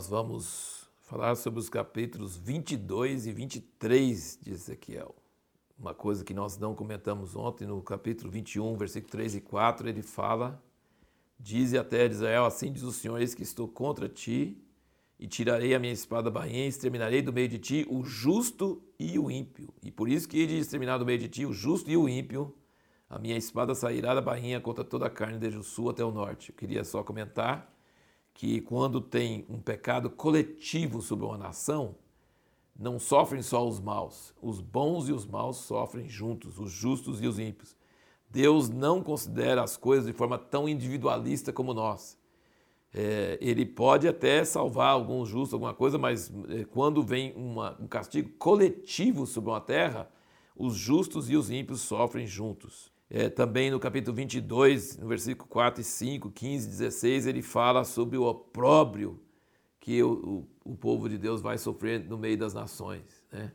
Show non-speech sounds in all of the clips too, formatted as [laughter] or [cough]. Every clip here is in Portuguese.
nós vamos falar sobre os capítulos 22 e 23 de Ezequiel. Uma coisa que nós não comentamos ontem, no capítulo 21, versículo 3 e 4, ele fala: Dize até Israel: Assim diz o Senhor, eis que estou contra ti, e tirarei a minha espada bainha, e exterminarei do meio de ti o justo e o ímpio. E por isso que hei de exterminar do meio de ti o justo e o ímpio, a minha espada sairá da bainha contra toda a carne, desde o sul até o norte. Eu queria só comentar que quando tem um pecado coletivo sobre uma nação, não sofrem só os maus, os bons e os maus sofrem juntos, os justos e os ímpios. Deus não considera as coisas de forma tão individualista como nós. É, ele pode até salvar alguns justos, alguma coisa, mas é, quando vem uma, um castigo coletivo sobre uma terra, os justos e os ímpios sofrem juntos. É, também no capítulo 22, no versículo 4 e 5, 15 e 16, ele fala sobre o opróbrio que o, o, o, povo de Deus vai sofrer no meio das nações. Né?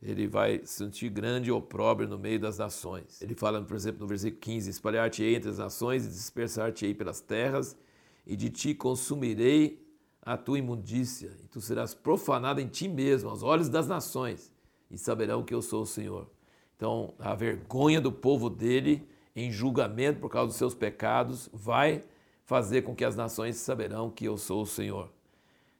Ele vai sentir grande opróbrio no meio das nações. Ele fala, por exemplo, no versículo 15: Espalhar-te-ei entre as nações e dispersar-te-ei pelas terras, e de ti consumirei a tua imundícia, e tu serás profanado em ti mesmo, aos olhos das nações, e saberão que eu sou o Senhor. Então, a vergonha do povo dele em julgamento por causa dos seus pecados vai fazer com que as nações saberão que eu sou o Senhor.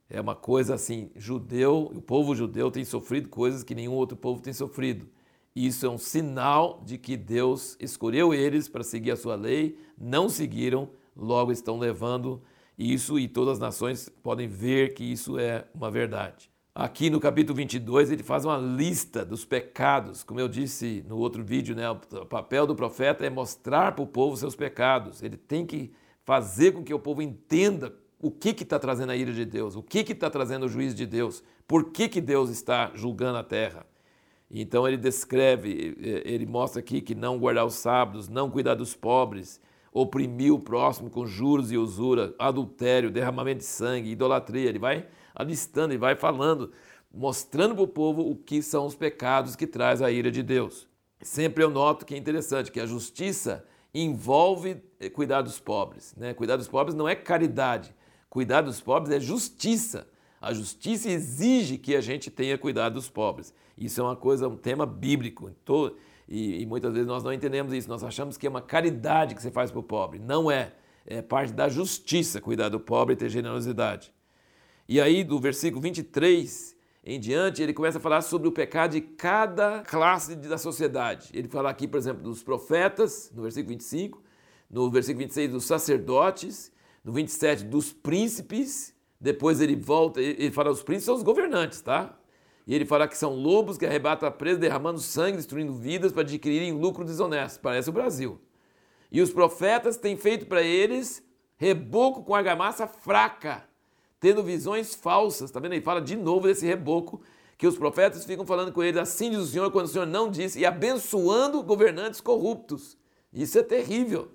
É uma coisa assim, judeu, o povo judeu tem sofrido coisas que nenhum outro povo tem sofrido. Isso é um sinal de que Deus escolheu eles para seguir a sua lei, não seguiram, logo estão levando isso e todas as nações podem ver que isso é uma verdade. Aqui no capítulo 22 ele faz uma lista dos pecados. Como eu disse no outro vídeo, né, o papel do profeta é mostrar para o povo seus pecados. Ele tem que fazer com que o povo entenda o que está trazendo a ira de Deus, o que está trazendo o juízo de Deus, por que, que Deus está julgando a terra. Então ele descreve, ele mostra aqui que não guardar os sábados, não cuidar dos pobres, oprimir o próximo com juros e usura, adultério, derramamento de sangue, idolatria. Ele vai alistando e vai falando, mostrando para o povo o que são os pecados que traz a ira de Deus. Sempre eu noto que é interessante que a justiça envolve eh, cuidar dos pobres. Né? Cuidar dos pobres não é caridade, cuidar dos pobres é justiça. A justiça exige que a gente tenha cuidado dos pobres. Isso é uma coisa, um tema bíblico. E, e muitas vezes nós não entendemos isso. Nós achamos que é uma caridade que você faz para o pobre. Não é. É parte da justiça cuidar do pobre e ter generosidade. E aí, do versículo 23 em diante, ele começa a falar sobre o pecado de cada classe da sociedade. Ele fala aqui, por exemplo, dos profetas, no versículo 25, no versículo 26, dos sacerdotes, no 27, dos príncipes. Depois ele volta, ele fala os príncipes são os governantes, tá? E ele fala que são lobos que arrebatam a presa, derramando sangue, destruindo vidas para adquirirem lucro desonesto. Parece o Brasil. E os profetas têm feito para eles reboco com argamassa fraca tendo visões falsas. Está vendo? Ele fala de novo desse reboco que os profetas ficam falando com ele, assim diz o Senhor, quando o Senhor não disse, e abençoando governantes corruptos. Isso é terrível.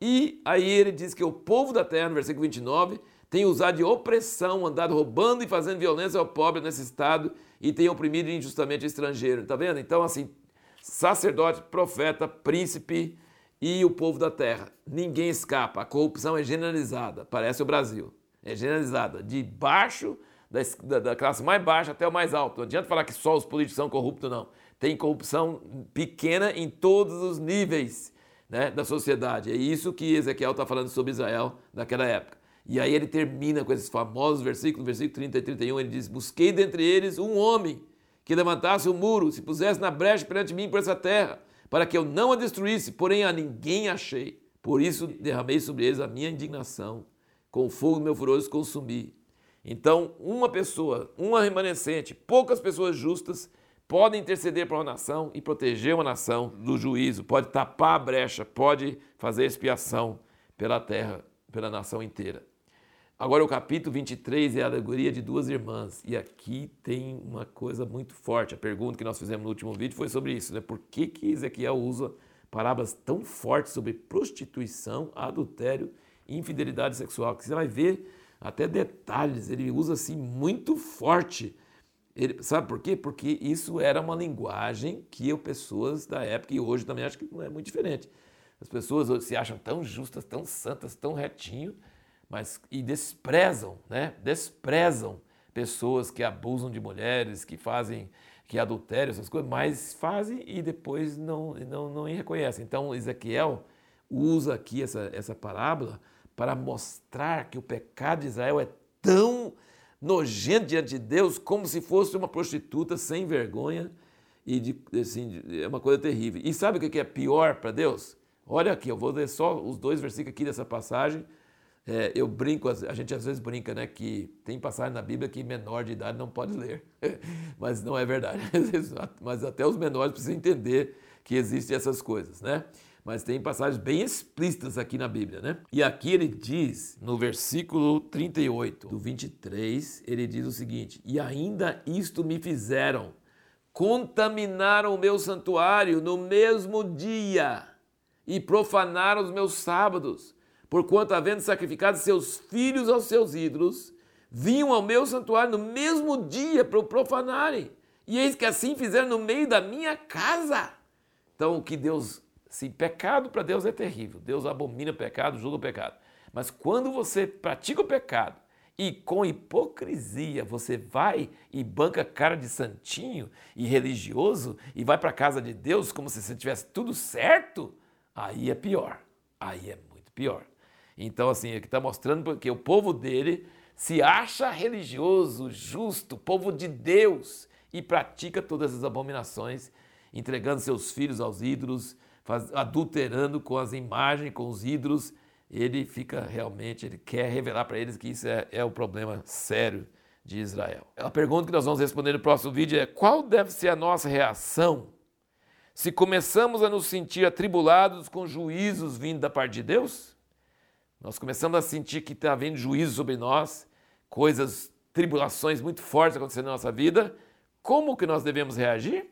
E aí ele diz que o povo da terra, no versículo 29, tem usado de opressão, andado roubando e fazendo violência ao pobre necessitado e tem oprimido injustamente o estrangeiro. Está vendo? Então, assim, sacerdote, profeta, príncipe e o povo da terra. Ninguém escapa. A corrupção é generalizada. Parece o Brasil é generalizada, de baixo, da, da, classe mais baixa até o mais alto. Não adianta falar que só os políticos são corruptos, não. Tem corrupção pequena em todos os níveis né, da sociedade. É isso que Ezequiel está falando sobre Israel naquela época. E aí ele termina com esses famosos versículos, versículo 30 e 31, ele diz: Busquei dentre eles um homem que levantasse o um muro, se pusesse na brecha perante mim por essa terra, para que eu não a destruísse, porém a ninguém achei. Por isso derramei sobre eles a minha indignação com o fogo do meu furor os consumir. Então, uma pessoa, uma remanescente, poucas pessoas justas podem interceder para uma nação e proteger uma nação do juízo, pode tapar a brecha, pode fazer expiação pela terra, pela nação inteira. Agora, o capítulo 23 é a alegoria de duas irmãs, e aqui tem uma coisa muito forte. A pergunta que nós fizemos no último vídeo foi sobre isso, né? Por que, que Ezequiel usa parábolas tão fortes sobre prostituição, adultério infidelidade sexual, que você vai ver até detalhes, ele usa assim muito forte. Ele, sabe por quê? Porque isso era uma linguagem que pessoas da época, e hoje também acho que não é muito diferente. As pessoas se acham tão justas, tão santas, tão retinho, mas e desprezam, né? Desprezam pessoas que abusam de mulheres, que fazem que adultério, essas coisas, mas fazem e depois não, não, não reconhecem. Então, Ezequiel usa aqui essa, essa parábola para mostrar que o pecado de Israel é tão nojento diante de Deus como se fosse uma prostituta sem vergonha e de, assim, é uma coisa terrível. E sabe o que é pior para Deus? Olha aqui, eu vou ler só os dois versículos aqui dessa passagem. É, eu brinco, a gente às vezes brinca, né, que tem passagem na Bíblia que menor de idade não pode ler, [laughs] mas não é verdade. [laughs] Mas até os menores precisam entender que existem essas coisas, né? Mas tem passagens bem explícitas aqui na Bíblia, né? E aqui ele diz, no versículo 38 do 23, ele diz o seguinte: E ainda isto me fizeram, contaminaram o meu santuário no mesmo dia e profanaram os meus sábados porquanto, havendo sacrificado seus filhos aos seus ídolos, vinham ao meu santuário no mesmo dia para o profanarem. E eis que assim fizeram no meio da minha casa. Então, o que Deus, sim, pecado para Deus é terrível. Deus abomina o pecado, julga o pecado. Mas quando você pratica o pecado e com hipocrisia você vai e banca cara de santinho e religioso e vai para a casa de Deus como se você tivesse tudo certo, aí é pior. Aí é muito pior. Então, assim, aqui está mostrando porque o povo dele se acha religioso, justo, povo de Deus e pratica todas as abominações, entregando seus filhos aos ídolos, faz, adulterando com as imagens, com os ídolos. Ele fica realmente, ele quer revelar para eles que isso é, é o problema sério de Israel. A pergunta que nós vamos responder no próximo vídeo é: qual deve ser a nossa reação se começamos a nos sentir atribulados com juízos vindo da parte de Deus? Nós começamos a sentir que está havendo juízo sobre nós, coisas, tribulações muito fortes acontecendo na nossa vida. Como que nós devemos reagir?